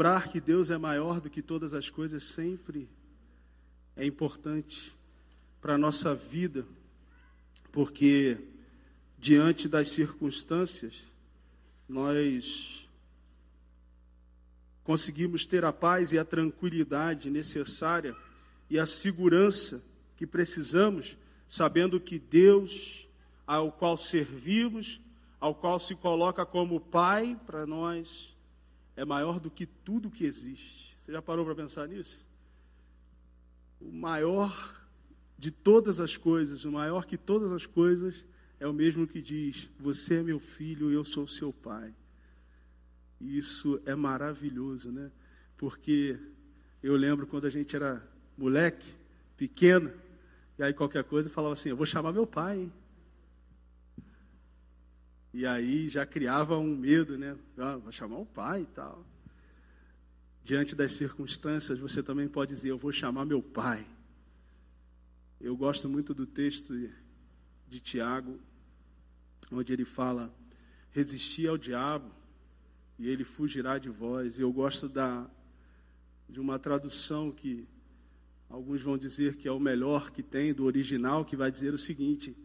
lembrar que Deus é maior do que todas as coisas sempre é importante para a nossa vida, porque diante das circunstâncias, nós conseguimos ter a paz e a tranquilidade necessária e a segurança que precisamos, sabendo que Deus, ao qual servimos, ao qual se coloca como Pai para nós, é maior do que tudo que existe. Você já parou para pensar nisso? O maior de todas as coisas, o maior que todas as coisas, é o mesmo que diz: Você é meu filho, eu sou seu pai. E isso é maravilhoso, né? Porque eu lembro quando a gente era moleque, pequeno, e aí qualquer coisa falava assim: Eu vou chamar meu pai. Hein? E aí já criava um medo, né? Ah, vou chamar o pai e tal. Diante das circunstâncias, você também pode dizer: Eu vou chamar meu pai. Eu gosto muito do texto de Tiago, onde ele fala: resistir ao diabo e ele fugirá de vós. E eu gosto da, de uma tradução que alguns vão dizer que é o melhor que tem, do original, que vai dizer o seguinte: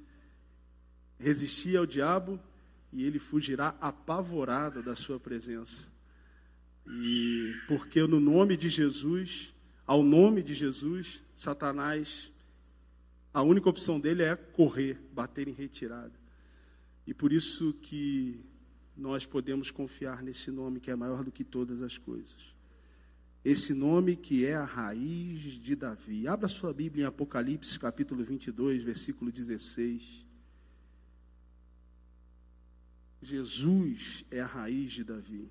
resistir ao diabo e ele fugirá apavorado da sua presença. E porque no nome de Jesus, ao nome de Jesus, Satanás a única opção dele é correr, bater em retirada. E por isso que nós podemos confiar nesse nome que é maior do que todas as coisas. Esse nome que é a raiz de Davi. Abra sua Bíblia em Apocalipse, capítulo 22, versículo 16. Jesus é a raiz de Davi.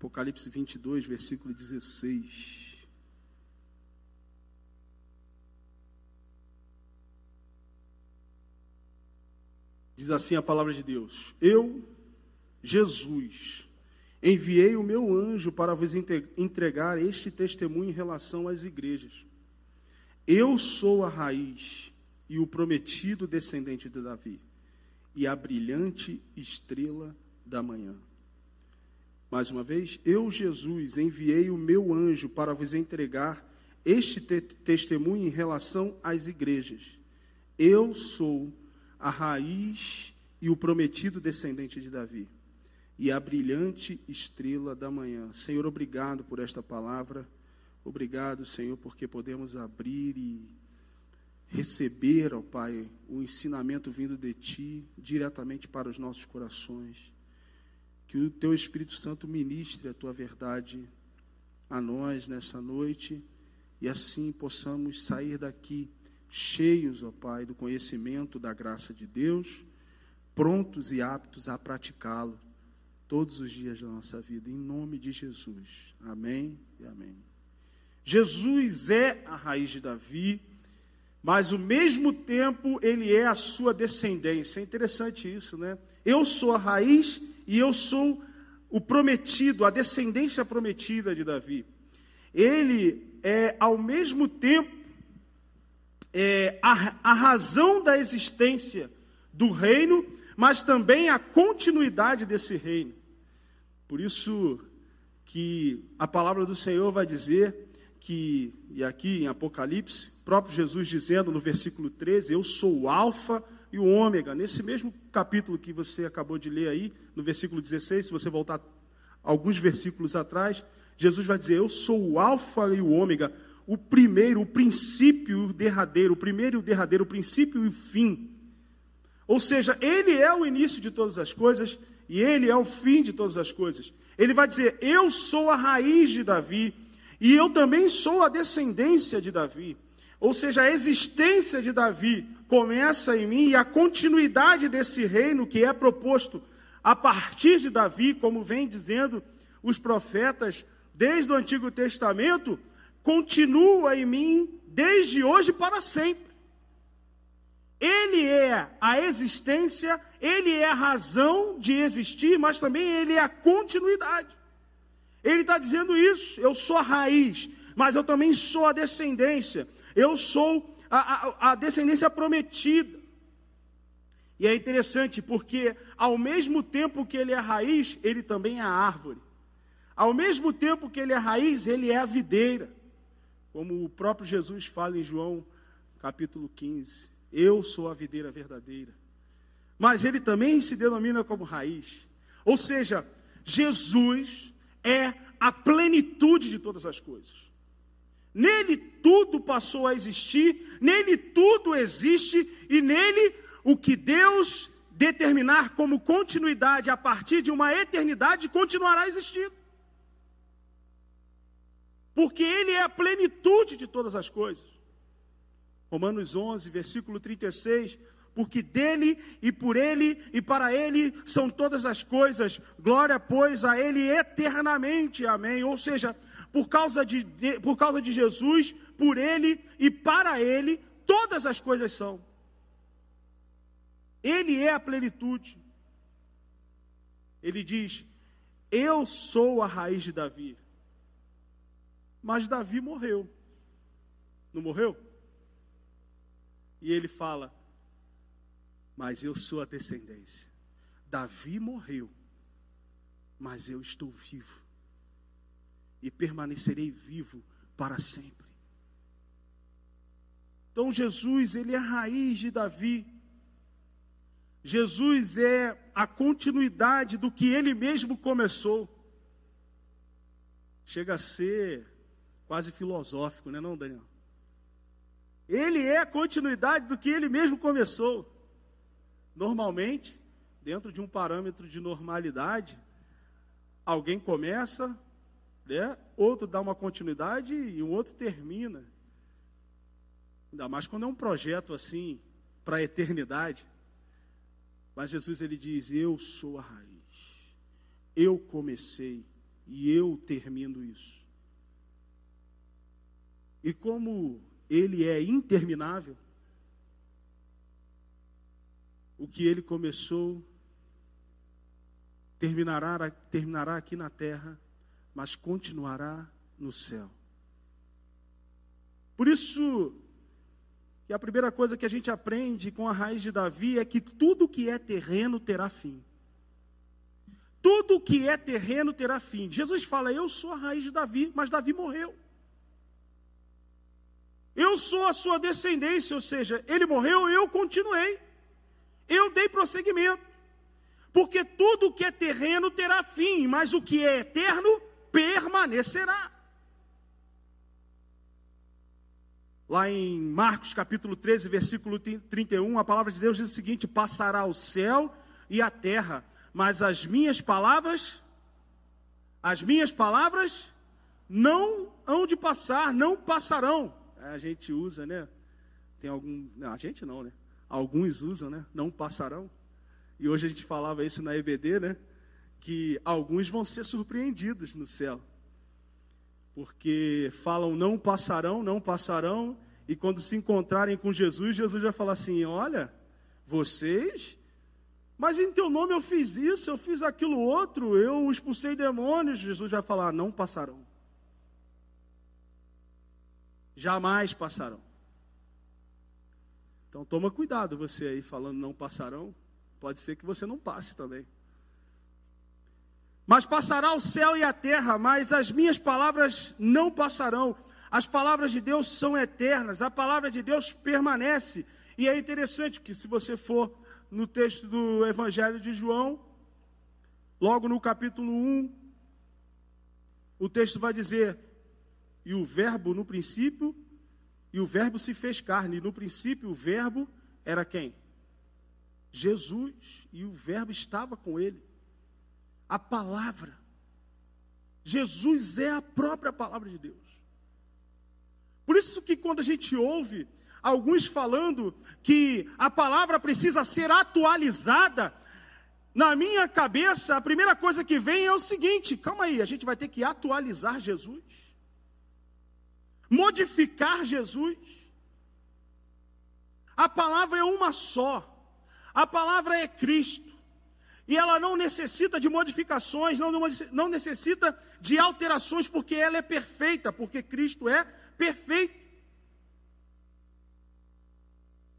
Apocalipse 22, versículo 16. Diz assim a palavra de Deus: Eu, Jesus, enviei o meu anjo para vos entregar este testemunho em relação às igrejas. Eu sou a raiz e o prometido descendente de Davi, e a brilhante estrela da manhã. Mais uma vez, eu, Jesus, enviei o meu anjo para vos entregar este te testemunho em relação às igrejas. Eu sou a raiz e o prometido descendente de Davi, e a brilhante estrela da manhã. Senhor, obrigado por esta palavra. Obrigado, Senhor, porque podemos abrir e receber, ó Pai, o ensinamento vindo de Ti diretamente para os nossos corações. Que o teu Espírito Santo ministre a tua verdade a nós nesta noite e assim possamos sair daqui cheios, ó Pai, do conhecimento da graça de Deus, prontos e aptos a praticá-lo todos os dias da nossa vida, em nome de Jesus. Amém e amém. Jesus é a raiz de Davi, mas ao mesmo tempo ele é a sua descendência. É interessante isso, né? Eu sou a raiz e eu sou o prometido, a descendência prometida de Davi. Ele é, ao mesmo tempo, é, a, a razão da existência do reino, mas também a continuidade desse reino. Por isso que a palavra do Senhor vai dizer que, e aqui em Apocalipse, próprio Jesus dizendo no versículo 13: Eu sou o Alfa e o ômega. Nesse mesmo capítulo que você acabou de ler aí, no versículo 16, se você voltar alguns versículos atrás, Jesus vai dizer: Eu sou o Alfa e o ômega, o primeiro, o princípio e o derradeiro, o primeiro e o derradeiro, o princípio e o fim. Ou seja, Ele é o início de todas as coisas e Ele é o fim de todas as coisas. Ele vai dizer: Eu sou a raiz de Davi e eu também sou a descendência de Davi. Ou seja, a existência de Davi começa em mim e a continuidade desse reino que é proposto a partir de Davi, como vem dizendo os profetas desde o Antigo Testamento, continua em mim desde hoje para sempre. Ele é a existência, ele é a razão de existir, mas também ele é a continuidade. Ele está dizendo isso. Eu sou a raiz, mas eu também sou a descendência. Eu sou a, a, a descendência prometida. E é interessante porque, ao mesmo tempo que ele é raiz, ele também é árvore. Ao mesmo tempo que ele é raiz, ele é a videira. Como o próprio Jesus fala em João capítulo 15: Eu sou a videira verdadeira. Mas ele também se denomina como raiz. Ou seja, Jesus é a plenitude de todas as coisas. Nele tudo passou a existir, nele tudo existe e nele o que Deus determinar como continuidade a partir de uma eternidade continuará existindo. Porque Ele é a plenitude de todas as coisas. Romanos 11, versículo 36. Porque dele e por ele e para ele são todas as coisas, glória, pois, a ele eternamente, amém. Ou seja, por causa de, por causa de Jesus, por ele e para ele, todas as coisas são. Ele é a plenitude. Ele diz: Eu sou a raiz de Davi. Mas Davi morreu. Não morreu? E ele fala: Mas eu sou a descendência. Davi morreu, mas eu estou vivo. E permanecerei vivo para sempre. Então Jesus, ele é a raiz de Davi. Jesus é a continuidade do que ele mesmo começou. Chega a ser quase filosófico, né, não, Daniel? Ele é a continuidade do que ele mesmo começou. Normalmente, dentro de um parâmetro de normalidade, alguém começa, né, outro dá uma continuidade e um outro termina. Ainda mais quando é um projeto assim para a eternidade. Mas Jesus ele diz: Eu sou a raiz. Eu comecei e eu termino isso. E como ele é interminável, o que ele começou terminará, terminará aqui na terra, mas continuará no céu. Por isso, que a primeira coisa que a gente aprende com a raiz de Davi é que tudo que é terreno terá fim. Tudo que é terreno terá fim. Jesus fala: Eu sou a raiz de Davi, mas Davi morreu. Eu sou a sua descendência, ou seja, ele morreu, eu continuei. Eu dei prosseguimento. Porque tudo que é terreno terá fim, mas o que é eterno permanecerá. Lá em Marcos capítulo 13, versículo 31, a palavra de Deus diz o seguinte: Passará o céu e a terra, mas as minhas palavras, as minhas palavras não hão de passar, não passarão. A gente usa, né? Tem algum. Não, a gente não, né? Alguns usam, né? Não passarão. E hoje a gente falava isso na EBD, né? Que alguns vão ser surpreendidos no céu porque falam não passarão, não passarão, e quando se encontrarem com Jesus, Jesus vai falar assim: Olha, vocês, mas em teu nome eu fiz isso, eu fiz aquilo outro, eu expulsei demônios. Jesus vai falar: Não passarão. Jamais passarão. Então toma cuidado você aí falando não passarão, pode ser que você não passe também. Mas passará o céu e a terra, mas as minhas palavras não passarão. As palavras de Deus são eternas, a palavra de Deus permanece. E é interessante que, se você for no texto do Evangelho de João, logo no capítulo 1, o texto vai dizer: E o Verbo no princípio, e o Verbo se fez carne. No princípio, o Verbo era quem? Jesus, e o Verbo estava com ele a palavra. Jesus é a própria palavra de Deus. Por isso que quando a gente ouve alguns falando que a palavra precisa ser atualizada, na minha cabeça a primeira coisa que vem é o seguinte: calma aí, a gente vai ter que atualizar Jesus, modificar Jesus. A palavra é uma só, a palavra é Cristo. E ela não necessita de modificações, não, não necessita de alterações, porque ela é perfeita, porque Cristo é perfeito.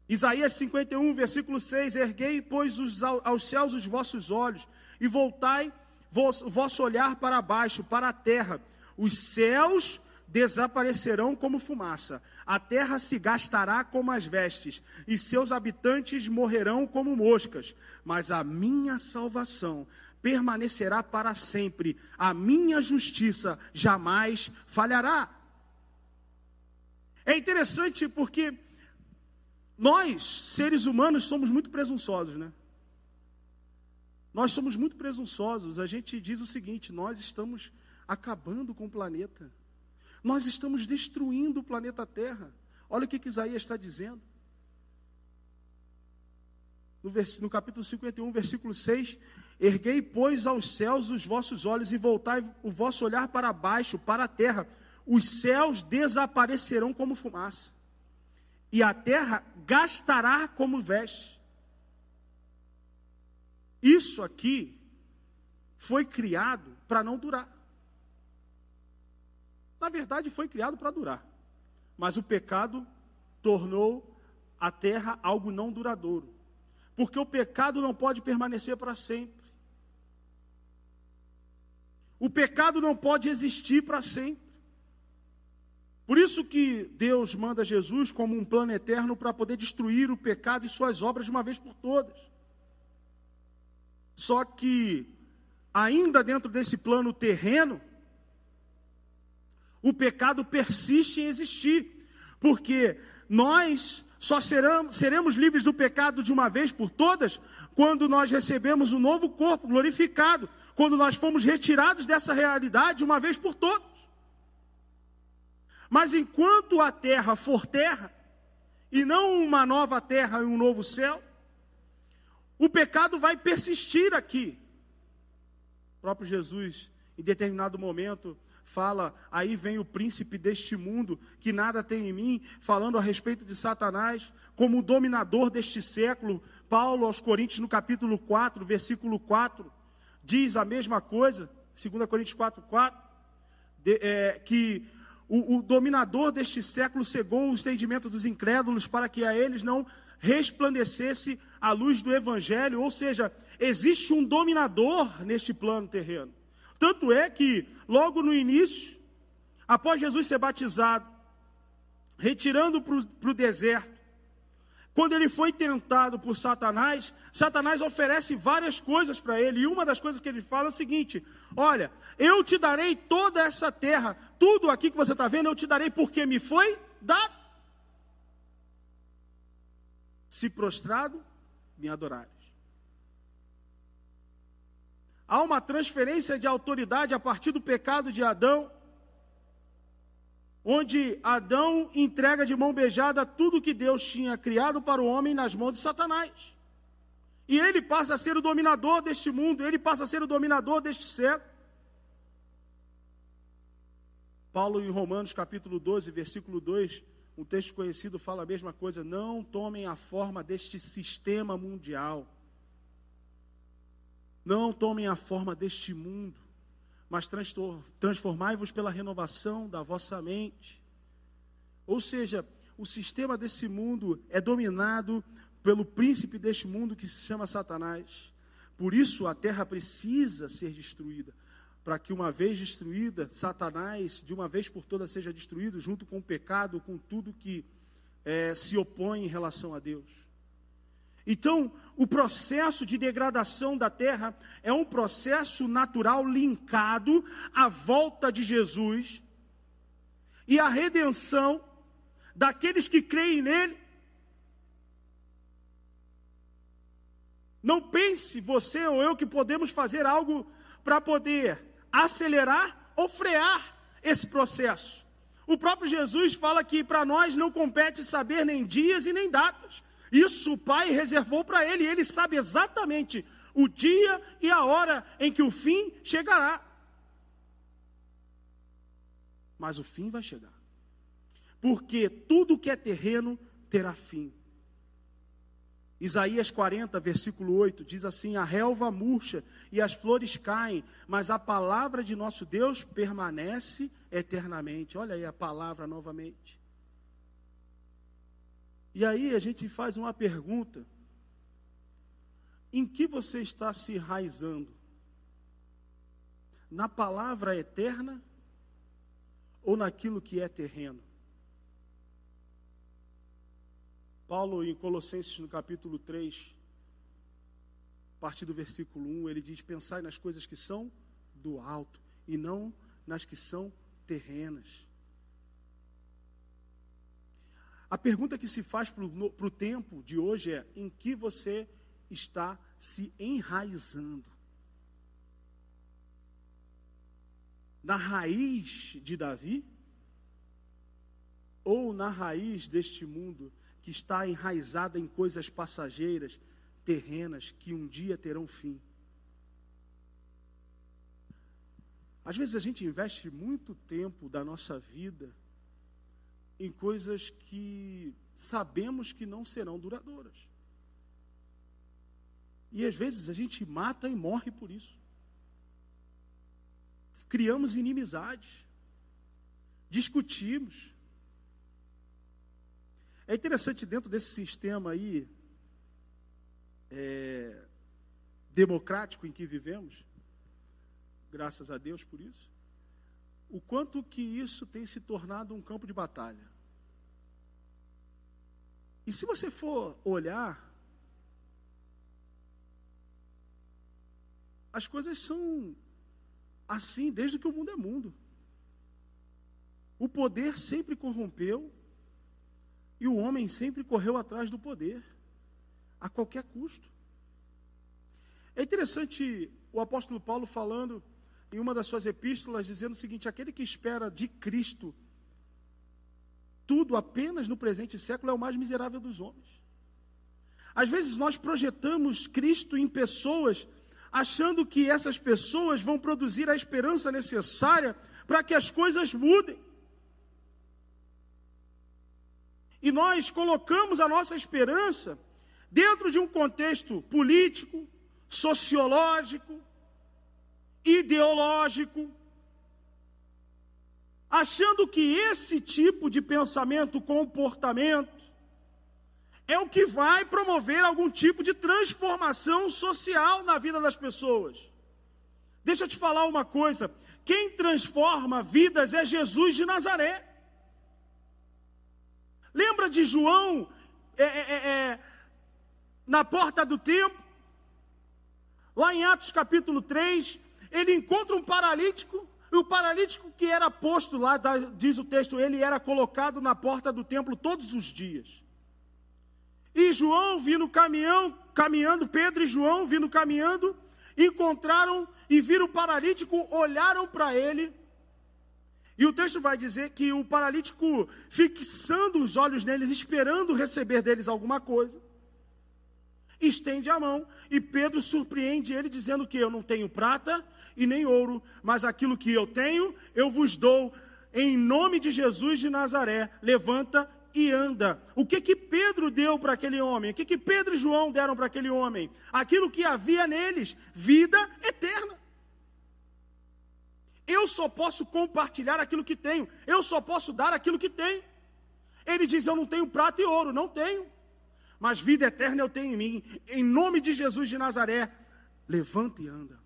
Isaías 51, versículo 6: Erguei, pois, os, aos céus os vossos olhos, e voltai o vosso olhar para baixo, para a terra. Os céus desaparecerão como fumaça, a terra se gastará como as vestes, e seus habitantes morrerão como moscas. Mas a minha salvação permanecerá para sempre, a minha justiça jamais falhará. É interessante porque nós, seres humanos, somos muito presunçosos, né? Nós somos muito presunçosos. A gente diz o seguinte: nós estamos acabando com o planeta. Nós estamos destruindo o planeta Terra. Olha o que, que Isaías está dizendo. No, vers... no capítulo 51, versículo 6: Erguei, pois, aos céus os vossos olhos e voltai o vosso olhar para baixo, para a terra. Os céus desaparecerão como fumaça, e a terra gastará como veste. Isso aqui foi criado para não durar. Na verdade, foi criado para durar. Mas o pecado tornou a terra algo não duradouro. Porque o pecado não pode permanecer para sempre. O pecado não pode existir para sempre. Por isso que Deus manda Jesus como um plano eterno para poder destruir o pecado e suas obras de uma vez por todas. Só que ainda dentro desse plano terreno, o pecado persiste em existir, porque nós só seremos, seremos livres do pecado de uma vez por todas quando nós recebemos um novo corpo glorificado, quando nós fomos retirados dessa realidade uma vez por todas. Mas enquanto a terra for terra, e não uma nova terra e um novo céu, o pecado vai persistir aqui. O próprio Jesus, em determinado momento, fala, aí vem o príncipe deste mundo, que nada tem em mim, falando a respeito de Satanás, como o dominador deste século. Paulo, aos Coríntios, no capítulo 4, versículo 4, diz a mesma coisa, 2 Coríntios 4, 4, de, é, que o, o dominador deste século cegou o entendimento dos incrédulos para que a eles não resplandecesse a luz do evangelho, ou seja, existe um dominador neste plano terreno. Tanto é que, logo no início, após Jesus ser batizado, retirando para o deserto, quando ele foi tentado por Satanás, Satanás oferece várias coisas para ele, e uma das coisas que ele fala é o seguinte: Olha, eu te darei toda essa terra, tudo aqui que você está vendo, eu te darei porque me foi dado. Se prostrado, me adorares. Há uma transferência de autoridade a partir do pecado de Adão, onde Adão entrega de mão beijada tudo que Deus tinha criado para o homem nas mãos de Satanás. E ele passa a ser o dominador deste mundo, ele passa a ser o dominador deste século. Paulo, em Romanos capítulo 12, versículo 2, um texto conhecido fala a mesma coisa: não tomem a forma deste sistema mundial não tomem a forma deste mundo, mas transformai-vos pela renovação da vossa mente. Ou seja, o sistema desse mundo é dominado pelo príncipe deste mundo que se chama Satanás. Por isso a terra precisa ser destruída, para que uma vez destruída, Satanás de uma vez por todas seja destruído, junto com o pecado, com tudo que é, se opõe em relação a Deus. Então, o processo de degradação da terra é um processo natural linkado à volta de Jesus e à redenção daqueles que creem nele. Não pense você ou eu que podemos fazer algo para poder acelerar ou frear esse processo. O próprio Jesus fala que para nós não compete saber nem dias e nem datas isso o Pai reservou para ele, ele sabe exatamente o dia e a hora em que o fim chegará. Mas o fim vai chegar. Porque tudo que é terreno terá fim. Isaías 40, versículo 8, diz assim: A relva murcha e as flores caem, mas a palavra de nosso Deus permanece eternamente. Olha aí a palavra novamente. E aí a gente faz uma pergunta: em que você está se enraizando? Na palavra eterna ou naquilo que é terreno? Paulo, em Colossenses, no capítulo 3, a partir do versículo 1, ele diz: Pensai nas coisas que são do alto e não nas que são terrenas. A pergunta que se faz para o tempo de hoje é: em que você está se enraizando? Na raiz de Davi? Ou na raiz deste mundo que está enraizada em coisas passageiras, terrenas, que um dia terão fim? Às vezes a gente investe muito tempo da nossa vida em coisas que sabemos que não serão duradouras. E às vezes a gente mata e morre por isso. Criamos inimizades, discutimos. É interessante dentro desse sistema aí é, democrático em que vivemos, graças a Deus por isso, o quanto que isso tem se tornado um campo de batalha. E se você for olhar, as coisas são assim desde que o mundo é mundo. O poder sempre corrompeu e o homem sempre correu atrás do poder, a qualquer custo. É interessante o apóstolo Paulo falando em uma das suas epístolas, dizendo o seguinte: aquele que espera de Cristo tudo apenas no presente século é o mais miserável dos homens. Às vezes nós projetamos Cristo em pessoas, achando que essas pessoas vão produzir a esperança necessária para que as coisas mudem. E nós colocamos a nossa esperança dentro de um contexto político, sociológico, ideológico, achando que esse tipo de pensamento, comportamento, é o que vai promover algum tipo de transformação social na vida das pessoas. Deixa eu te falar uma coisa: quem transforma vidas é Jesus de Nazaré. Lembra de João é, é, é, é na porta do templo? Lá em Atos capítulo 3, ele encontra um paralítico e o paralítico que era posto lá, diz o texto, ele era colocado na porta do templo todos os dias. E João vindo caminhão, caminhando, Pedro e João vindo caminhando, encontraram e viram o paralítico, olharam para ele. E o texto vai dizer que o paralítico, fixando os olhos neles, esperando receber deles alguma coisa, estende a mão e Pedro surpreende ele dizendo que eu não tenho prata e nem ouro, mas aquilo que eu tenho, eu vos dou. Em nome de Jesus de Nazaré, levanta e anda. O que que Pedro deu para aquele homem? O que que Pedro e João deram para aquele homem? Aquilo que havia neles, vida eterna. Eu só posso compartilhar aquilo que tenho. Eu só posso dar aquilo que tenho. Ele diz: Eu não tenho prata e ouro, não tenho. Mas vida eterna eu tenho em mim. Em nome de Jesus de Nazaré, levanta e anda.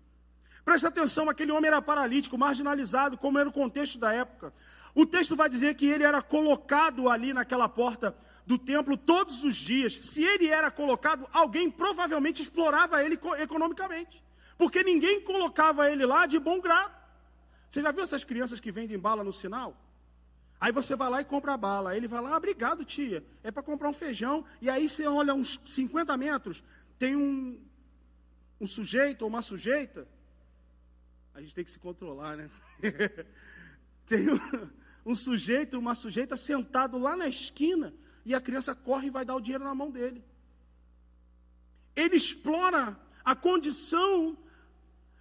Preste atenção, aquele homem era paralítico, marginalizado, como era o contexto da época. O texto vai dizer que ele era colocado ali naquela porta do templo todos os dias. Se ele era colocado, alguém provavelmente explorava ele economicamente, porque ninguém colocava ele lá de bom grado. Você já viu essas crianças que vendem bala no sinal? Aí você vai lá e compra a bala. Aí ele vai lá, ah, obrigado, tia. É para comprar um feijão. E aí você olha uns 50 metros, tem um, um sujeito ou uma sujeita a gente tem que se controlar, né? tem um, um, sujeito, uma sujeita sentado lá na esquina e a criança corre e vai dar o dinheiro na mão dele. Ele explora a condição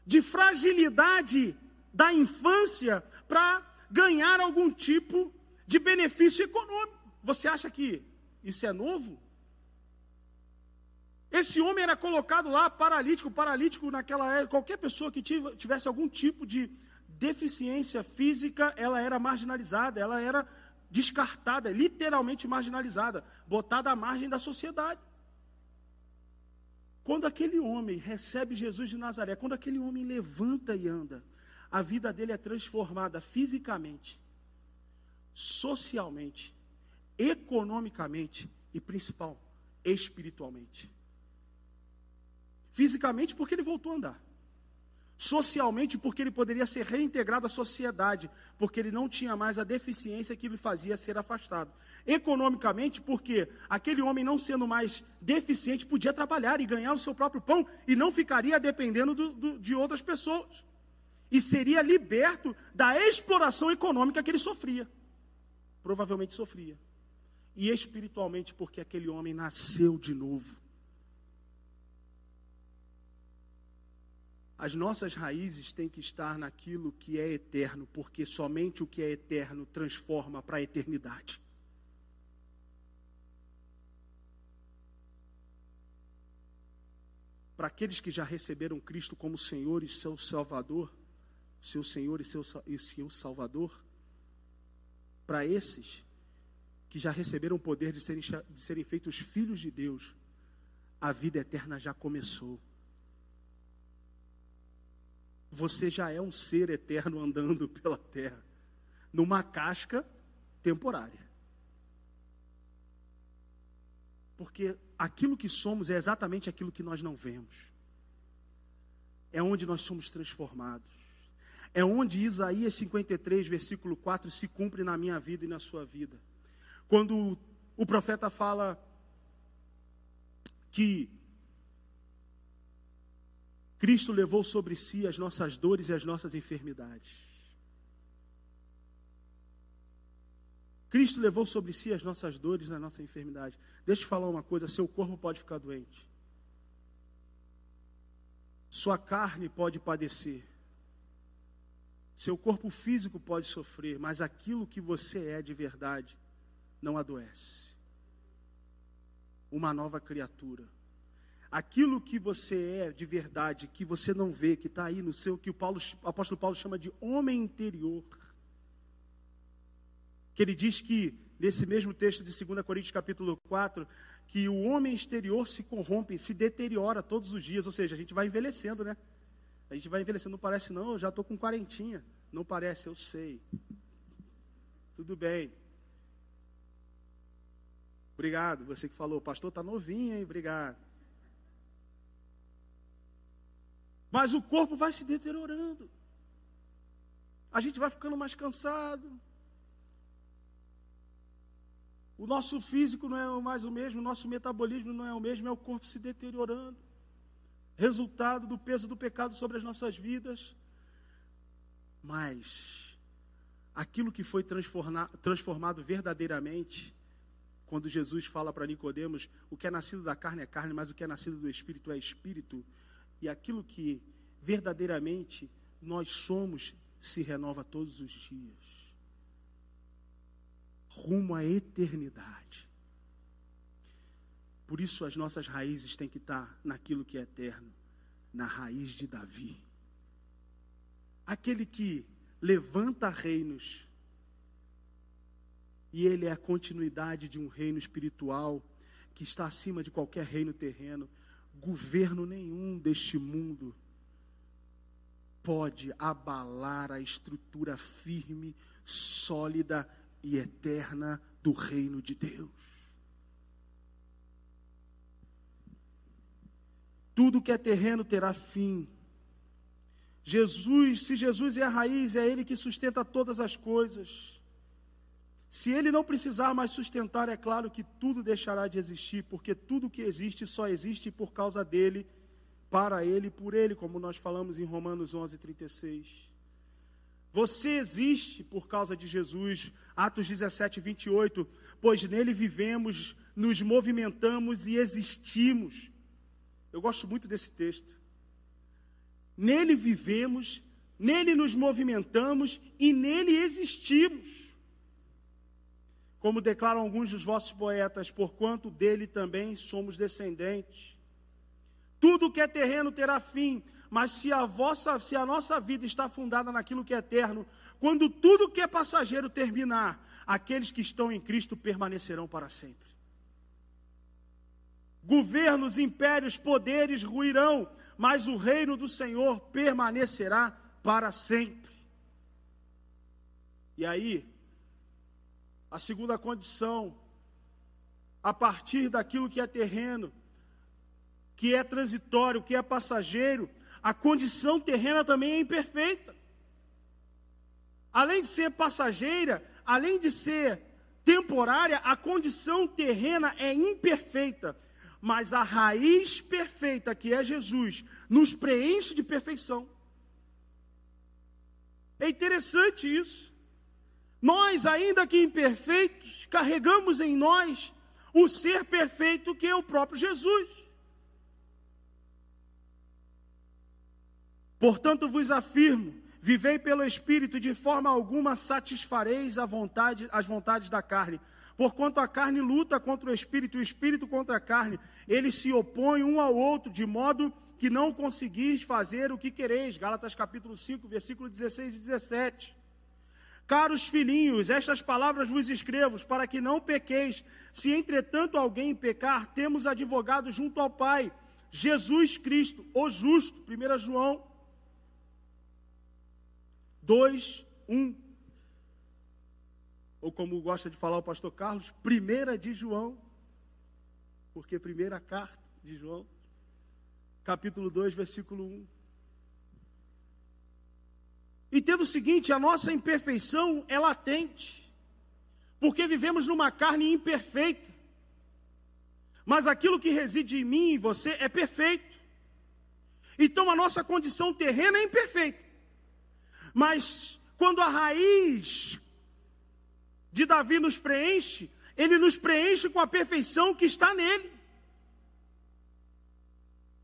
de fragilidade da infância para ganhar algum tipo de benefício econômico. Você acha que isso é novo? Esse homem era colocado lá paralítico, paralítico naquela época, qualquer pessoa que tivesse algum tipo de deficiência física, ela era marginalizada, ela era descartada, literalmente marginalizada, botada à margem da sociedade. Quando aquele homem recebe Jesus de Nazaré, quando aquele homem levanta e anda, a vida dele é transformada fisicamente, socialmente, economicamente e principal, espiritualmente. Fisicamente, porque ele voltou a andar. Socialmente, porque ele poderia ser reintegrado à sociedade, porque ele não tinha mais a deficiência que lhe fazia ser afastado. Economicamente, porque aquele homem, não sendo mais deficiente, podia trabalhar e ganhar o seu próprio pão e não ficaria dependendo do, do, de outras pessoas. E seria liberto da exploração econômica que ele sofria. Provavelmente sofria. E espiritualmente, porque aquele homem nasceu de novo. As nossas raízes têm que estar naquilo que é eterno, porque somente o que é eterno transforma para a eternidade. Para aqueles que já receberam Cristo como Senhor e seu Salvador, seu Senhor e seu, e seu Salvador, para esses que já receberam o poder de serem, de serem feitos filhos de Deus, a vida eterna já começou você já é um ser eterno andando pela terra, numa casca temporária. Porque aquilo que somos é exatamente aquilo que nós não vemos. É onde nós somos transformados. É onde Isaías 53, versículo 4 se cumpre na minha vida e na sua vida. Quando o profeta fala que Cristo levou sobre si as nossas dores e as nossas enfermidades. Cristo levou sobre si as nossas dores e a nossa enfermidade. Deixa eu te falar uma coisa: seu corpo pode ficar doente, sua carne pode padecer, seu corpo físico pode sofrer, mas aquilo que você é de verdade não adoece. Uma nova criatura aquilo que você é de verdade, que você não vê, que está aí no seu, que o, Paulo, o apóstolo Paulo chama de homem interior. Que ele diz que, nesse mesmo texto de 2 Coríntios capítulo 4, que o homem exterior se corrompe, se deteriora todos os dias, ou seja, a gente vai envelhecendo, né? A gente vai envelhecendo, não parece não, eu já estou com quarentinha. Não parece, eu sei. Tudo bem. Obrigado, você que falou, pastor está novinho, hein? Obrigado. Mas o corpo vai se deteriorando. A gente vai ficando mais cansado. O nosso físico não é mais o mesmo, o nosso metabolismo não é o mesmo, é o corpo se deteriorando. Resultado do peso do pecado sobre as nossas vidas. Mas aquilo que foi transformado verdadeiramente, quando Jesus fala para Nicodemos, o que é nascido da carne é carne, mas o que é nascido do espírito é espírito e aquilo que verdadeiramente nós somos se renova todos os dias rumo à eternidade. Por isso as nossas raízes têm que estar naquilo que é eterno, na raiz de Davi. Aquele que levanta reinos, e ele é a continuidade de um reino espiritual que está acima de qualquer reino terreno governo nenhum deste mundo pode abalar a estrutura firme, sólida e eterna do reino de Deus. Tudo que é terreno terá fim. Jesus, se Jesus é a raiz, é Ele que sustenta todas as coisas. Se ele não precisar mais sustentar, é claro que tudo deixará de existir, porque tudo que existe só existe por causa dele, para ele e por ele, como nós falamos em Romanos 11, 36. Você existe por causa de Jesus, Atos 17, 28, pois nele vivemos, nos movimentamos e existimos. Eu gosto muito desse texto. Nele vivemos, nele nos movimentamos e nele existimos como declaram alguns dos vossos poetas, porquanto dele também somos descendentes. Tudo que é terreno terá fim, Mas se a vossa, se a nossa vida está fundada naquilo que é eterno, quando tudo que é passageiro terminar, aqueles que estão em Cristo permanecerão para sempre. Governos, impérios, poderes ruirão, mas o reino do Senhor permanecerá para sempre. E aí, a segunda condição, a partir daquilo que é terreno, que é transitório, que é passageiro, a condição terrena também é imperfeita. Além de ser passageira, além de ser temporária, a condição terrena é imperfeita, mas a raiz perfeita, que é Jesus, nos preenche de perfeição. É interessante isso. Nós, ainda que imperfeitos, carregamos em nós o ser perfeito que é o próprio Jesus. Portanto, vos afirmo: vivei pelo Espírito, de forma alguma satisfareis vontade, as vontades da carne. Porquanto a carne luta contra o Espírito, o Espírito contra a carne, eles se opõem um ao outro, de modo que não conseguis fazer o que quereis. Gálatas capítulo 5, versículo 16 e 17. Caros filhinhos, estas palavras vos escrevo para que não pequeis. Se entretanto alguém pecar, temos advogado junto ao Pai, Jesus Cristo, o justo. 1 João 2, 1. Ou como gosta de falar o pastor Carlos, primeira de João, porque primeira carta de João, capítulo 2, versículo 1. Entenda o seguinte: a nossa imperfeição é latente, porque vivemos numa carne imperfeita, mas aquilo que reside em mim e você é perfeito. Então a nossa condição terrena é imperfeita, mas quando a raiz de Davi nos preenche, ele nos preenche com a perfeição que está nele.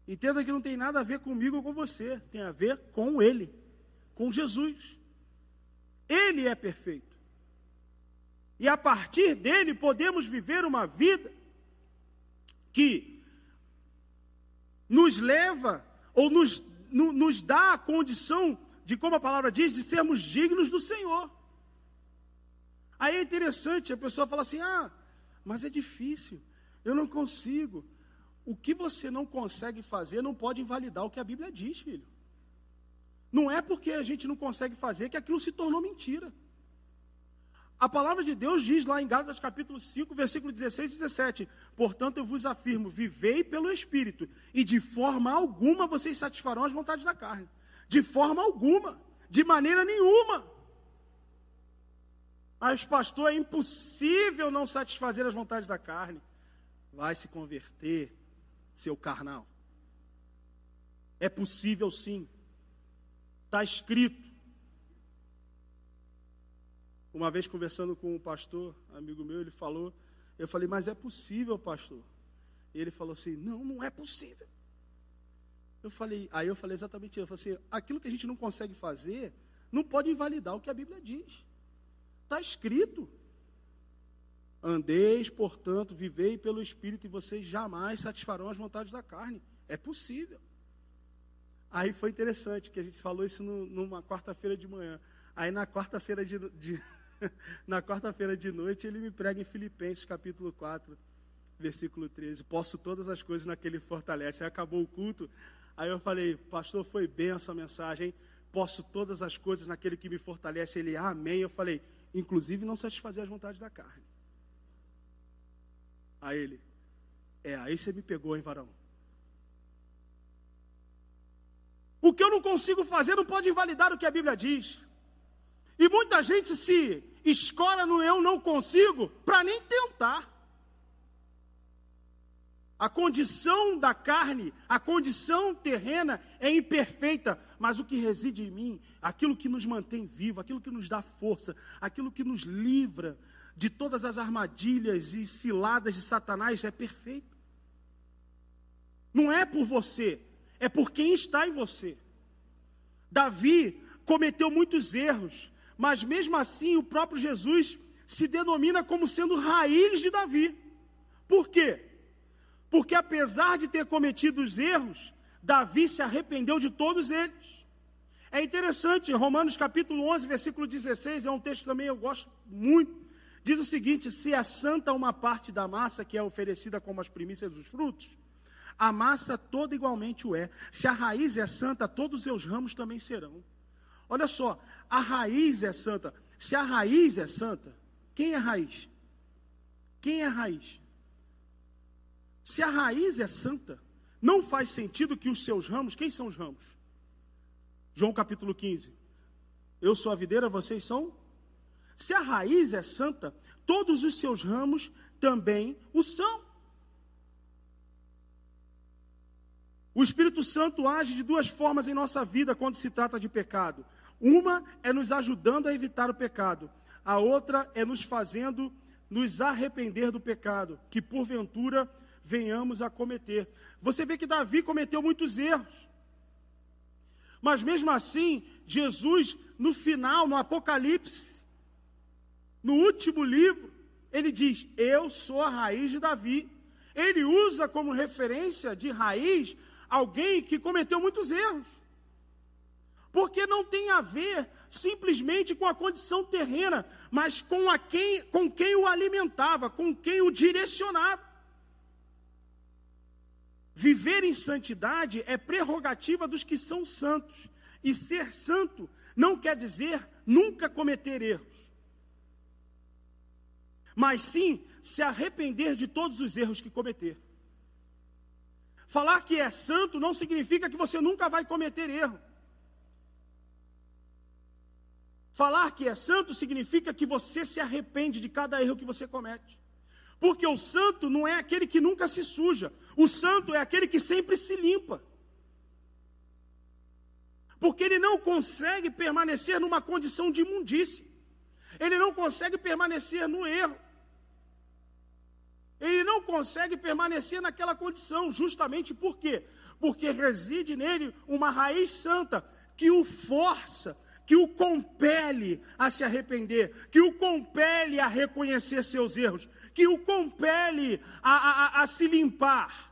Entenda que não tem nada a ver comigo ou com você, tem a ver com ele com Jesus. Ele é perfeito. E a partir dele podemos viver uma vida que nos leva ou nos, no, nos dá a condição de, como a palavra diz, de sermos dignos do Senhor. Aí é interessante, a pessoa fala assim: ah, mas é difícil, eu não consigo. O que você não consegue fazer não pode invalidar o que a Bíblia diz, filho. Não é porque a gente não consegue fazer que aquilo se tornou mentira. A palavra de Deus diz lá em Gálatas capítulo 5, versículo 16 e 17: Portanto, eu vos afirmo, vivei pelo Espírito, e de forma alguma vocês satisfarão as vontades da carne. De forma alguma, de maneira nenhuma. Mas, pastor, é impossível não satisfazer as vontades da carne. Vai se converter, seu carnal. É possível sim. Está escrito. Uma vez conversando com um pastor, amigo meu, ele falou, eu falei, mas é possível, pastor. E ele falou assim, não, não é possível. Eu falei, aí eu falei exatamente isso. Eu falei assim, aquilo que a gente não consegue fazer, não pode invalidar o que a Bíblia diz. Está escrito. Andeis, portanto, vivei pelo Espírito, e vocês jamais satisfarão as vontades da carne. É possível. Aí foi interessante que a gente falou isso no, numa quarta-feira de manhã. Aí na quarta-feira de, de na quarta-feira de noite ele me prega em Filipenses capítulo 4, versículo 13. Posso todas as coisas naquele fortalece. Aí acabou o culto. Aí eu falei, pastor, foi bem essa mensagem. Posso todas as coisas naquele que me fortalece. Ele, amém. Eu falei, inclusive não satisfazer as vontades da carne. Aí ele, é, aí você me pegou, hein, varão? O que eu não consigo fazer não pode invalidar o que a Bíblia diz. E muita gente se escola no eu não consigo para nem tentar. A condição da carne, a condição terrena é imperfeita, mas o que reside em mim, aquilo que nos mantém vivo, aquilo que nos dá força, aquilo que nos livra de todas as armadilhas e ciladas de Satanás é perfeito. Não é por você, é por quem está em você. Davi cometeu muitos erros, mas mesmo assim o próprio Jesus se denomina como sendo raiz de Davi. Por quê? Porque apesar de ter cometido os erros, Davi se arrependeu de todos eles. É interessante, Romanos capítulo 11, versículo 16, é um texto também eu gosto muito. Diz o seguinte: se é santa uma parte da massa que é oferecida como as primícias dos frutos, a massa toda igualmente o é. Se a raiz é santa, todos os seus ramos também serão. Olha só, a raiz é santa. Se a raiz é santa, quem é raiz? Quem é raiz? Se a raiz é santa, não faz sentido que os seus ramos, quem são os ramos? João capítulo 15. Eu sou a videira, vocês são? Se a raiz é santa, todos os seus ramos também o são. O Espírito Santo age de duas formas em nossa vida quando se trata de pecado. Uma é nos ajudando a evitar o pecado, a outra é nos fazendo nos arrepender do pecado, que porventura venhamos a cometer. Você vê que Davi cometeu muitos erros. Mas mesmo assim, Jesus, no final, no Apocalipse, no último livro, ele diz: Eu sou a raiz de Davi. Ele usa como referência de raiz alguém que cometeu muitos erros. Porque não tem a ver simplesmente com a condição terrena, mas com, a quem, com quem o alimentava, com quem o direcionava. Viver em santidade é prerrogativa dos que são santos. E ser santo não quer dizer nunca cometer erros, mas sim se arrepender de todos os erros que cometer. Falar que é santo não significa que você nunca vai cometer erro. Falar que é santo significa que você se arrepende de cada erro que você comete. Porque o santo não é aquele que nunca se suja, o santo é aquele que sempre se limpa. Porque ele não consegue permanecer numa condição de imundície, ele não consegue permanecer no erro. Ele não consegue permanecer naquela condição, justamente por quê? Porque reside nele uma raiz santa que o força, que o compele a se arrepender, que o compele a reconhecer seus erros, que o compele a, a, a se limpar.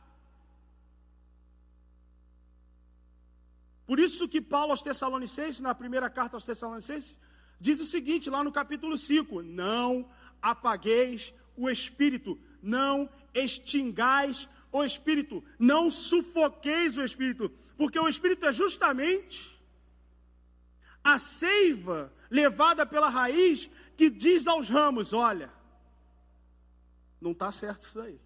Por isso que Paulo aos Tessalonicenses, na primeira carta aos Tessalonicenses, diz o seguinte, lá no capítulo 5: Não apagueis o espírito, não extingais o espírito, não sufoqueis o espírito, porque o espírito é justamente a seiva levada pela raiz que diz aos ramos: olha, não está certo isso aí.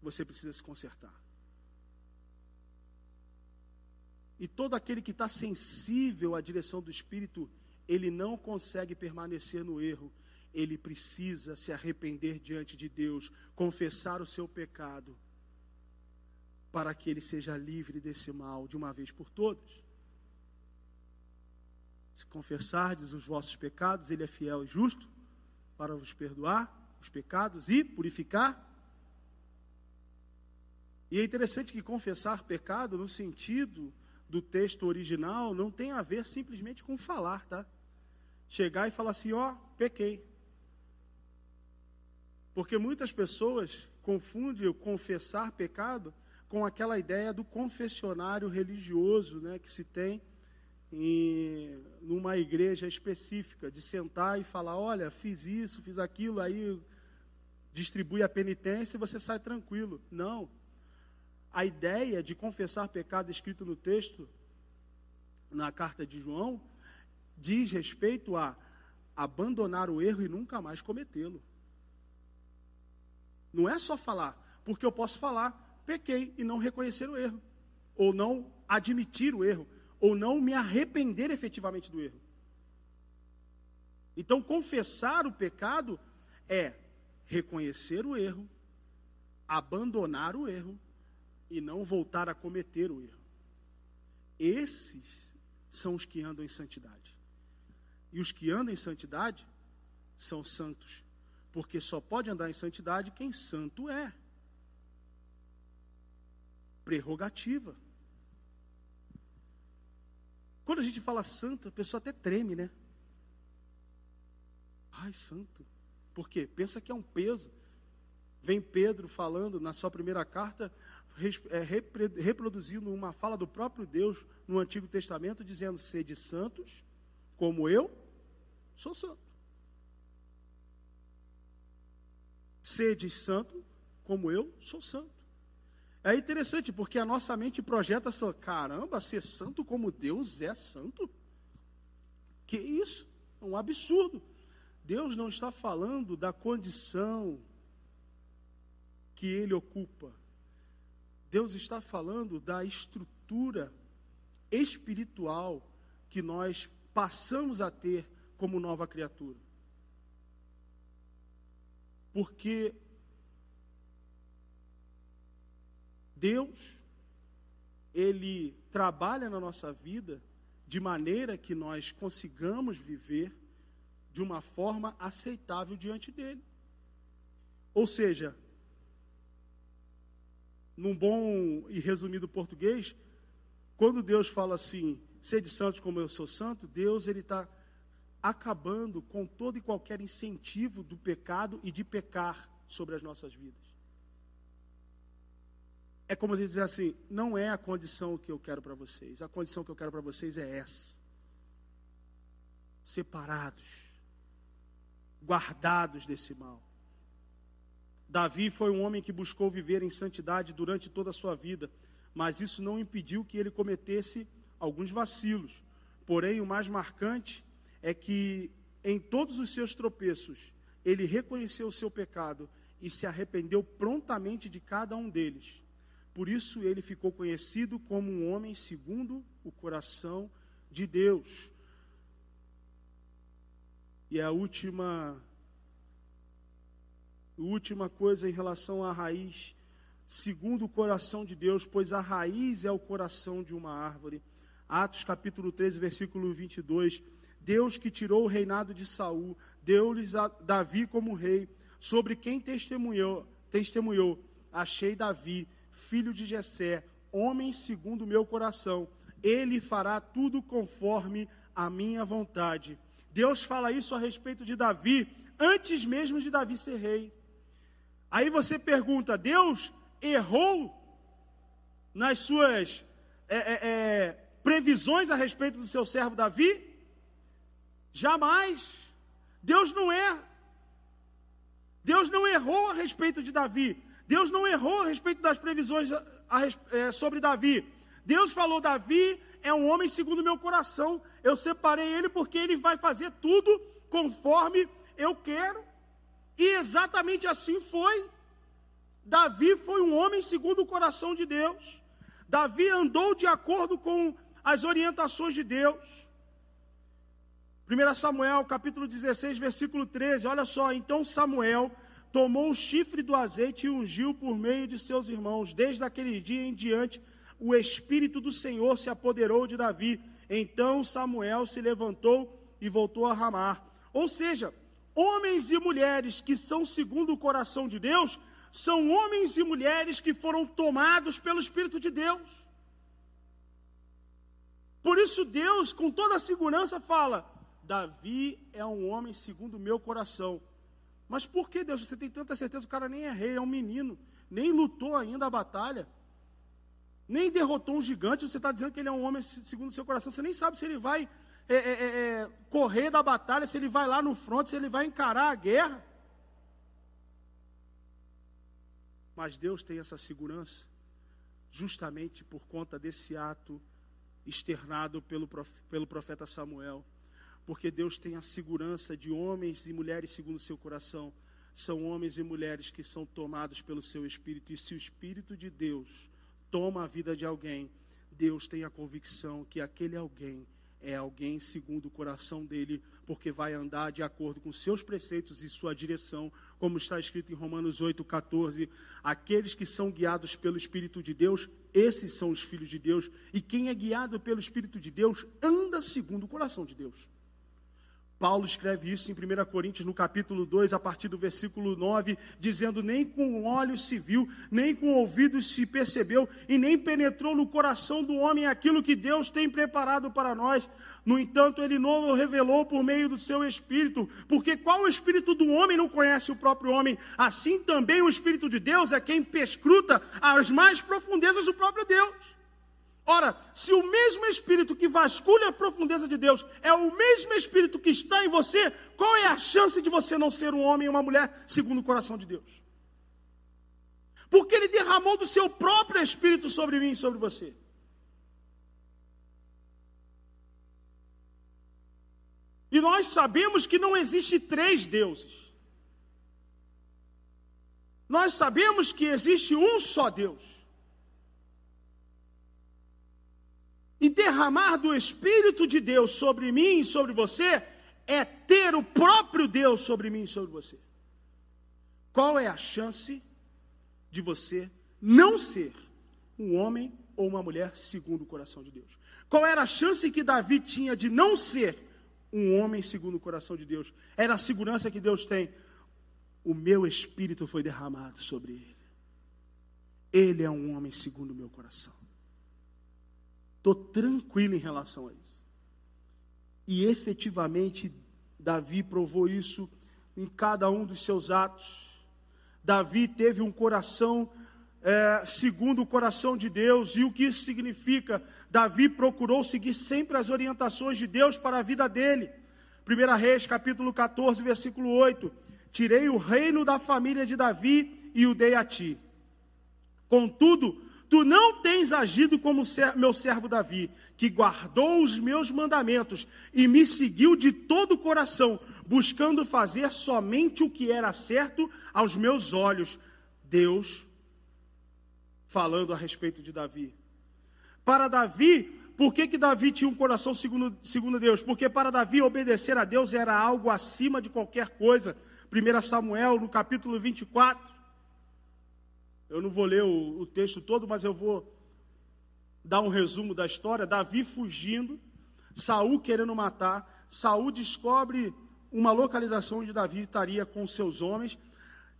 Você precisa se consertar. E todo aquele que está sensível à direção do Espírito, ele não consegue permanecer no erro, ele precisa se arrepender diante de Deus, confessar o seu pecado, para que ele seja livre desse mal de uma vez por todas. Se confessardes os vossos pecados, ele é fiel e justo para vos perdoar os pecados e purificar. E é interessante que confessar pecado, no sentido do texto original, não tem a ver simplesmente com falar, tá? Chegar e falar assim: ó, oh, pequei. Porque muitas pessoas confundem o confessar pecado com aquela ideia do confessionário religioso né, que se tem em numa igreja específica, de sentar e falar: olha, fiz isso, fiz aquilo, aí distribui a penitência e você sai tranquilo. Não. A ideia de confessar pecado escrito no texto, na carta de João, diz respeito a abandonar o erro e nunca mais cometê-lo. Não é só falar, porque eu posso falar, pequei e não reconhecer o erro, ou não admitir o erro, ou não me arrepender efetivamente do erro. Então, confessar o pecado é reconhecer o erro, abandonar o erro e não voltar a cometer o erro. Esses são os que andam em santidade. E os que andam em santidade são santos porque só pode andar em santidade quem santo é. Prerrogativa. Quando a gente fala santo, a pessoa até treme, né? Ai, santo. Por quê? Pensa que é um peso. vem Pedro falando na sua primeira carta, é, reproduzindo uma fala do próprio Deus no Antigo Testamento, dizendo: Sede santos, como eu sou santo. Sede santo, como eu sou santo. É interessante porque a nossa mente projeta só, caramba, ser santo como Deus é santo. Que isso? É um absurdo. Deus não está falando da condição que ele ocupa. Deus está falando da estrutura espiritual que nós passamos a ter como nova criatura. Porque Deus, Ele trabalha na nossa vida de maneira que nós consigamos viver de uma forma aceitável diante dele. Ou seja, num bom e resumido português, quando Deus fala assim, sede santos como eu sou santo, Deus ele está acabando com todo e qualquer incentivo do pecado e de pecar sobre as nossas vidas. É como dizer assim, não é a condição que eu quero para vocês, a condição que eu quero para vocês é essa. Separados, guardados desse mal. Davi foi um homem que buscou viver em santidade durante toda a sua vida, mas isso não impediu que ele cometesse alguns vacilos. Porém, o mais marcante é que em todos os seus tropeços, ele reconheceu o seu pecado e se arrependeu prontamente de cada um deles. Por isso ele ficou conhecido como um homem segundo o coração de Deus. E a última última coisa em relação à raiz, segundo o coração de Deus, pois a raiz é o coração de uma árvore. Atos capítulo 13, versículo 22. Deus que tirou o reinado de Saul, deu-lhes Davi como rei, sobre quem testemunhou, testemunhou, achei Davi, filho de Jessé, homem segundo o meu coração. Ele fará tudo conforme a minha vontade. Deus fala isso a respeito de Davi antes mesmo de Davi ser rei. Aí você pergunta: Deus errou nas suas é, é, é, previsões a respeito do seu servo Davi? Jamais. Deus não é. Deus não errou a respeito de Davi. Deus não errou a respeito das previsões é, sobre Davi. Deus falou: Davi é um homem segundo o meu coração. Eu separei ele porque ele vai fazer tudo conforme eu quero. E exatamente assim foi. Davi foi um homem segundo o coração de Deus. Davi andou de acordo com as orientações de Deus. 1 Samuel, capítulo 16, versículo 13. Olha só, então Samuel tomou o chifre do azeite e ungiu por meio de seus irmãos. Desde aquele dia em diante, o espírito do Senhor se apoderou de Davi. Então Samuel se levantou e voltou a ramar. Ou seja, homens e mulheres que são segundo o coração de Deus, são homens e mulheres que foram tomados pelo Espírito de Deus. Por isso, Deus, com toda a segurança, fala: Davi é um homem segundo o meu coração. Mas por que, Deus, você tem tanta certeza? O cara nem é rei, é um menino, nem lutou ainda a batalha, nem derrotou um gigante. Você está dizendo que ele é um homem segundo o seu coração. Você nem sabe se ele vai é, é, é, é, correr da batalha, se ele vai lá no fronte, se ele vai encarar a guerra. Mas Deus tem essa segurança, justamente por conta desse ato externado pelo, pelo profeta Samuel. Porque Deus tem a segurança de homens e mulheres segundo o seu coração. São homens e mulheres que são tomados pelo seu espírito. E se o espírito de Deus toma a vida de alguém, Deus tem a convicção que aquele alguém é alguém segundo o coração dele, porque vai andar de acordo com seus preceitos e sua direção, como está escrito em Romanos 8,14. Aqueles que são guiados pelo Espírito de Deus, esses são os filhos de Deus, e quem é guiado pelo Espírito de Deus anda segundo o coração de Deus. Paulo escreve isso em 1 Coríntios, no capítulo 2, a partir do versículo 9, dizendo: Nem com olhos se viu, nem com ouvidos se percebeu, e nem penetrou no coração do homem aquilo que Deus tem preparado para nós. No entanto, ele não o revelou por meio do seu espírito, porque qual o espírito do homem não conhece o próprio homem? Assim também o espírito de Deus é quem perscruta as mais profundezas do próprio Deus. Ora, se o mesmo Espírito que vasculha a profundeza de Deus é o mesmo Espírito que está em você, qual é a chance de você não ser um homem e uma mulher segundo o coração de Deus? Porque Ele derramou do seu próprio Espírito sobre mim e sobre você. E nós sabemos que não existe três deuses. Nós sabemos que existe um só Deus. E derramar do Espírito de Deus sobre mim e sobre você é ter o próprio Deus sobre mim e sobre você. Qual é a chance de você não ser um homem ou uma mulher segundo o coração de Deus? Qual era a chance que Davi tinha de não ser um homem segundo o coração de Deus? Era a segurança que Deus tem. O meu espírito foi derramado sobre ele. Ele é um homem segundo o meu coração. Estou tranquilo em relação a isso. E efetivamente, Davi provou isso em cada um dos seus atos. Davi teve um coração é, segundo o coração de Deus, e o que isso significa? Davi procurou seguir sempre as orientações de Deus para a vida dele. 1 Reis, capítulo 14, versículo 8: Tirei o reino da família de Davi e o dei a ti. Contudo, Tu não tens agido como meu servo Davi, que guardou os meus mandamentos e me seguiu de todo o coração, buscando fazer somente o que era certo aos meus olhos. Deus falando a respeito de Davi. Para Davi, por que, que Davi tinha um coração segundo, segundo Deus? Porque para Davi obedecer a Deus era algo acima de qualquer coisa. 1 Samuel, no capítulo 24. Eu não vou ler o, o texto todo, mas eu vou dar um resumo da história. Davi fugindo, Saul querendo matar, Saul descobre uma localização onde Davi estaria com seus homens.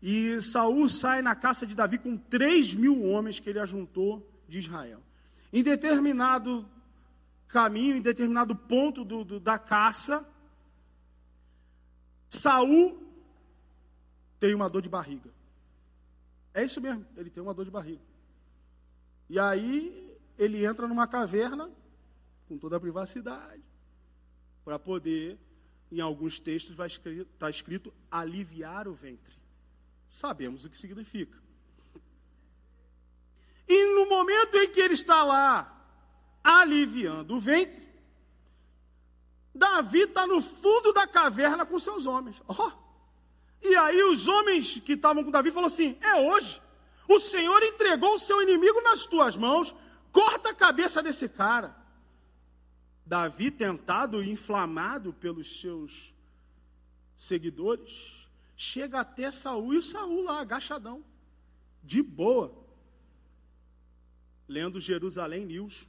E Saul sai na caça de Davi com 3 mil homens que ele ajuntou de Israel. Em determinado caminho, em determinado ponto do, do, da caça, Saul tem uma dor de barriga. É isso mesmo, ele tem uma dor de barriga. E aí ele entra numa caverna com toda a privacidade para poder, em alguns textos vai escrito, está escrito aliviar o ventre. Sabemos o que significa. E no momento em que ele está lá aliviando o ventre, Davi está no fundo da caverna com seus homens. Oh, e aí os homens que estavam com Davi falaram assim: é hoje. O Senhor entregou o seu inimigo nas tuas mãos, corta a cabeça desse cara. Davi, tentado e inflamado pelos seus seguidores, chega até Saul e Saul lá, agachadão, de boa, lendo Jerusalém News.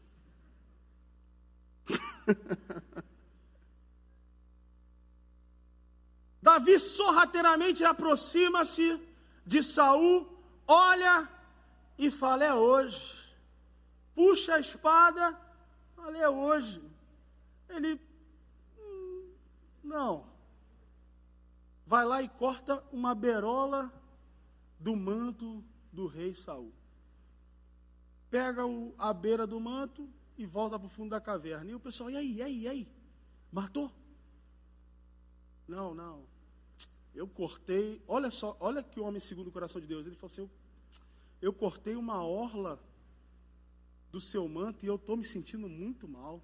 Davi sorrateiramente aproxima-se de Saul, olha e fala: É hoje. Puxa a espada, fala: É hoje. Ele, hum, não. Vai lá e corta uma berola do manto do rei Saul. Pega o, a beira do manto e volta para o fundo da caverna. E o pessoal, e aí, e aí, e aí? Matou? Não, não. Eu cortei, olha só, olha que homem segundo o coração de Deus. Ele falou assim: eu, eu cortei uma orla do seu manto e eu estou me sentindo muito mal.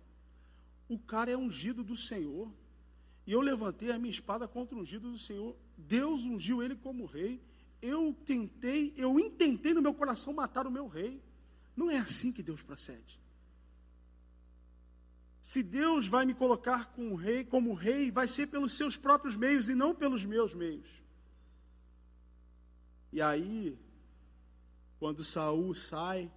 O cara é ungido do Senhor. E eu levantei a minha espada contra o ungido do Senhor. Deus ungiu ele como rei. Eu tentei, eu intentei no meu coração matar o meu rei. Não é assim que Deus procede. Se Deus vai me colocar como rei, como rei, vai ser pelos seus próprios meios e não pelos meus meios. E aí, quando Saul sai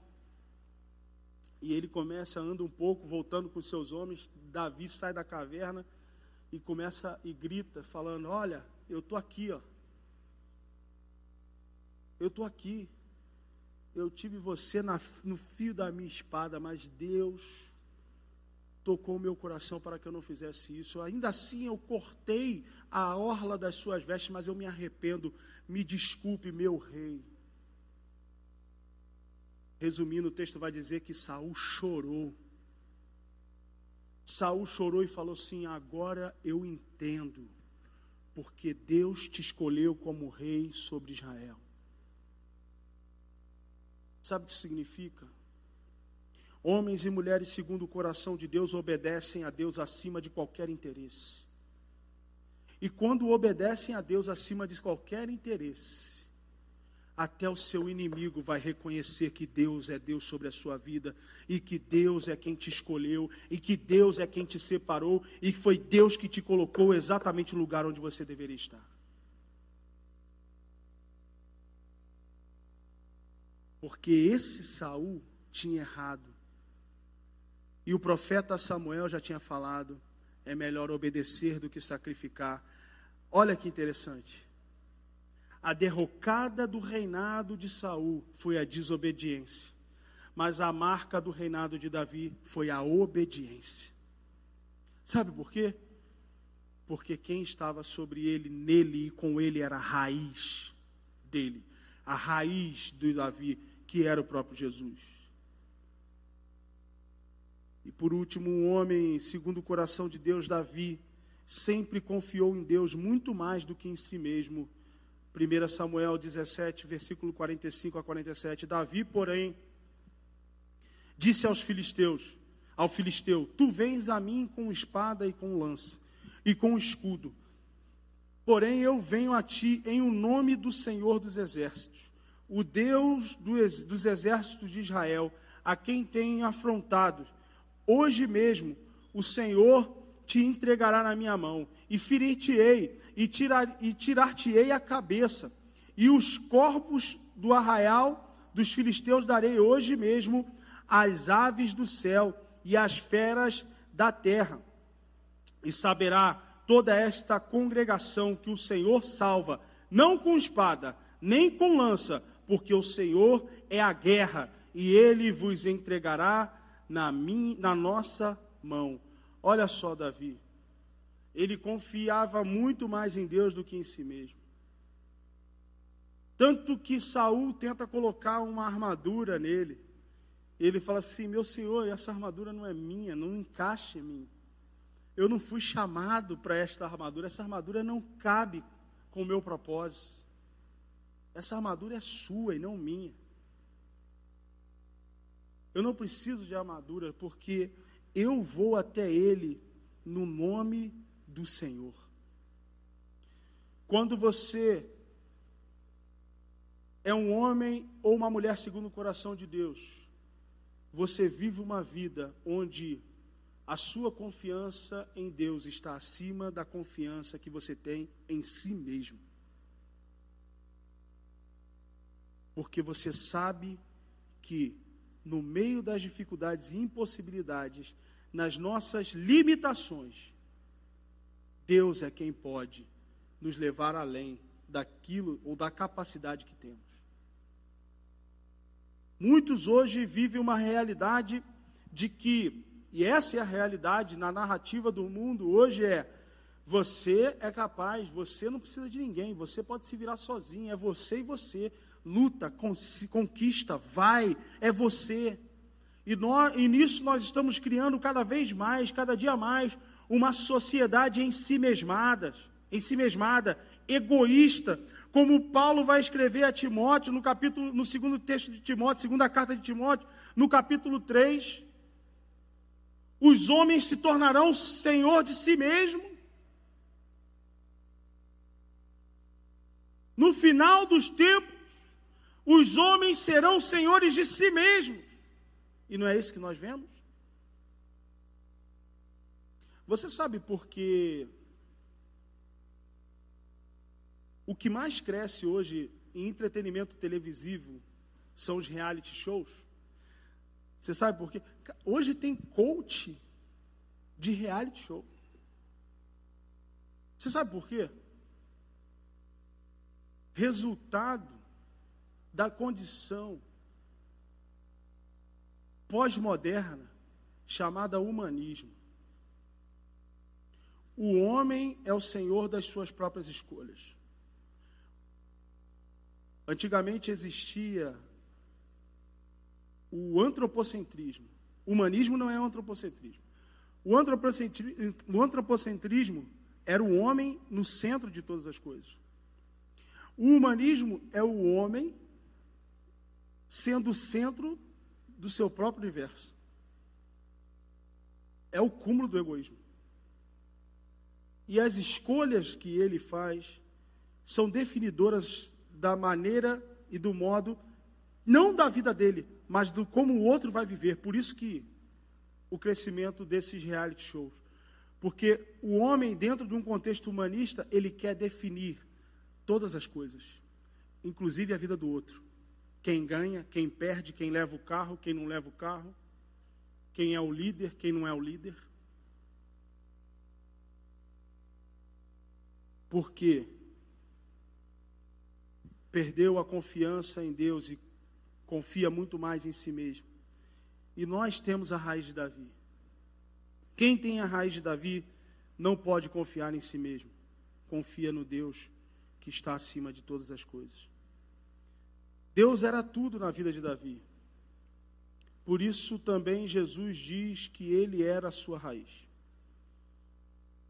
e ele começa anda um pouco, voltando com seus homens, Davi sai da caverna e começa e grita, falando: Olha, eu estou aqui, ó. Eu estou aqui. Eu tive você na, no fio da minha espada, mas Deus tocou o meu coração para que eu não fizesse isso. Ainda assim, eu cortei a orla das suas vestes, mas eu me arrependo. Me desculpe, meu rei. Resumindo, o texto vai dizer que Saul chorou. Saul chorou e falou assim: Agora eu entendo, porque Deus te escolheu como rei sobre Israel. Sabe o que significa? Homens e mulheres segundo o coração de Deus obedecem a Deus acima de qualquer interesse. E quando obedecem a Deus acima de qualquer interesse, até o seu inimigo vai reconhecer que Deus é Deus sobre a sua vida, e que Deus é quem te escolheu, e que Deus é quem te separou, e foi Deus que te colocou exatamente no lugar onde você deveria estar. Porque esse Saul tinha errado. E o profeta Samuel já tinha falado: é melhor obedecer do que sacrificar. Olha que interessante. A derrocada do reinado de Saul foi a desobediência, mas a marca do reinado de Davi foi a obediência. Sabe por quê? Porque quem estava sobre ele, nele e com ele era a raiz dele, a raiz do Davi, que era o próprio Jesus. E por último, um homem segundo o coração de Deus, Davi, sempre confiou em Deus muito mais do que em si mesmo 1 Samuel 17, versículo 45 a 47. Davi, porém, disse aos filisteus, ao filisteu: Tu vens a mim com espada e com lança e com escudo. Porém eu venho a ti em o nome do Senhor dos exércitos, o Deus dos exércitos de Israel, a quem tenho afrontado. Hoje mesmo o Senhor te entregará na minha mão, e ferir-te-ei, e, tirar, e tirar-te-ei a cabeça, e os corpos do arraial dos filisteus darei hoje mesmo às aves do céu e às feras da terra. E saberá toda esta congregação que o Senhor salva, não com espada, nem com lança, porque o Senhor é a guerra, e ele vos entregará na, minha, na nossa mão. Olha só, Davi. Ele confiava muito mais em Deus do que em si mesmo. Tanto que Saul tenta colocar uma armadura nele. Ele fala assim: Meu senhor, essa armadura não é minha, não encaixa em mim. Eu não fui chamado para esta armadura, essa armadura não cabe com o meu propósito. Essa armadura é sua e não minha. Eu não preciso de armadura porque eu vou até ele no nome do Senhor. Quando você é um homem ou uma mulher segundo o coração de Deus, você vive uma vida onde a sua confiança em Deus está acima da confiança que você tem em si mesmo. Porque você sabe que no meio das dificuldades e impossibilidades, nas nossas limitações, Deus é quem pode nos levar além daquilo ou da capacidade que temos. Muitos hoje vivem uma realidade de que, e essa é a realidade na narrativa do mundo hoje é você é capaz, você não precisa de ninguém, você pode se virar sozinho, é você e você. Luta, conquista, vai, é você. E, nós, e nisso nós estamos criando cada vez mais, cada dia mais, uma sociedade em si mesmada, em si mesmada, egoísta, como Paulo vai escrever a Timóteo no capítulo, no segundo texto de Timóteo, segunda carta de Timóteo, no capítulo 3. Os homens se tornarão senhor de si mesmo. No final dos tempos, os homens serão senhores de si mesmos. E não é isso que nós vemos? Você sabe por que o que mais cresce hoje em entretenimento televisivo são os reality shows? Você sabe por quê? Hoje tem coach de reality show. Você sabe por quê? Resultado da condição pós-moderna chamada humanismo. O homem é o senhor das suas próprias escolhas. Antigamente existia o antropocentrismo. O humanismo não é antropocentrismo. O antropocentrismo, o antropocentrismo era o homem no centro de todas as coisas. O humanismo é o homem sendo o centro do seu próprio universo. É o cúmulo do egoísmo. E as escolhas que ele faz são definidoras da maneira e do modo, não da vida dele, mas do como o outro vai viver. Por isso que o crescimento desses reality shows. Porque o homem, dentro de um contexto humanista, ele quer definir todas as coisas, inclusive a vida do outro. Quem ganha, quem perde, quem leva o carro, quem não leva o carro, quem é o líder, quem não é o líder. Porque perdeu a confiança em Deus e confia muito mais em si mesmo. E nós temos a raiz de Davi. Quem tem a raiz de Davi não pode confiar em si mesmo. Confia no Deus que está acima de todas as coisas. Deus era tudo na vida de Davi. Por isso também Jesus diz que ele era a sua raiz.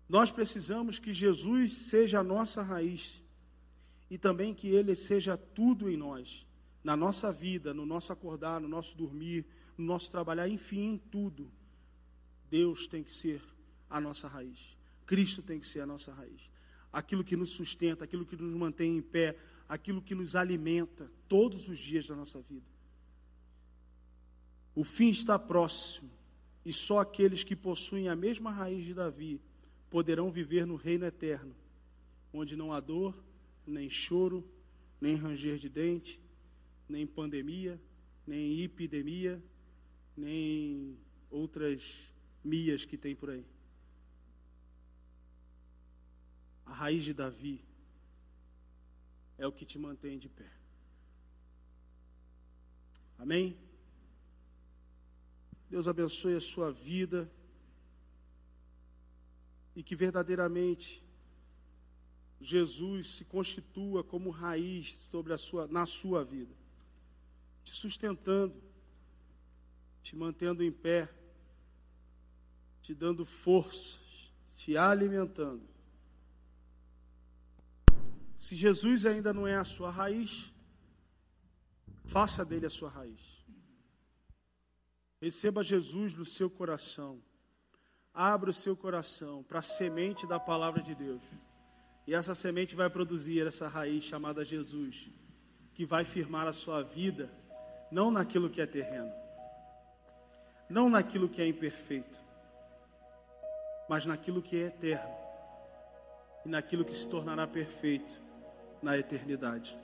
Nós precisamos que Jesus seja a nossa raiz e também que Ele seja tudo em nós, na nossa vida, no nosso acordar, no nosso dormir, no nosso trabalhar, enfim, em tudo. Deus tem que ser a nossa raiz. Cristo tem que ser a nossa raiz. Aquilo que nos sustenta, aquilo que nos mantém em pé, aquilo que nos alimenta todos os dias da nossa vida. O fim está próximo e só aqueles que possuem a mesma raiz de Davi poderão viver no reino eterno, onde não há dor, nem choro, nem ranger de dente, nem pandemia, nem epidemia, nem outras mias que tem por aí. A raiz de Davi é o que te mantém de pé. Amém? Deus abençoe a sua vida e que verdadeiramente Jesus se constitua como raiz sobre a sua, na sua vida, te sustentando, te mantendo em pé, te dando forças, te alimentando. Se Jesus ainda não é a sua raiz, faça dele a sua raiz. Receba Jesus no seu coração. Abra o seu coração para a semente da palavra de Deus. E essa semente vai produzir essa raiz chamada Jesus, que vai firmar a sua vida, não naquilo que é terreno, não naquilo que é imperfeito, mas naquilo que é eterno e naquilo que se tornará perfeito na eternidade.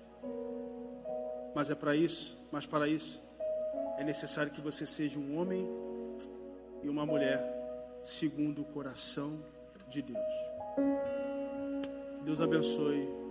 Mas é para isso, mas para isso é necessário que você seja um homem e uma mulher segundo o coração de Deus. Deus abençoe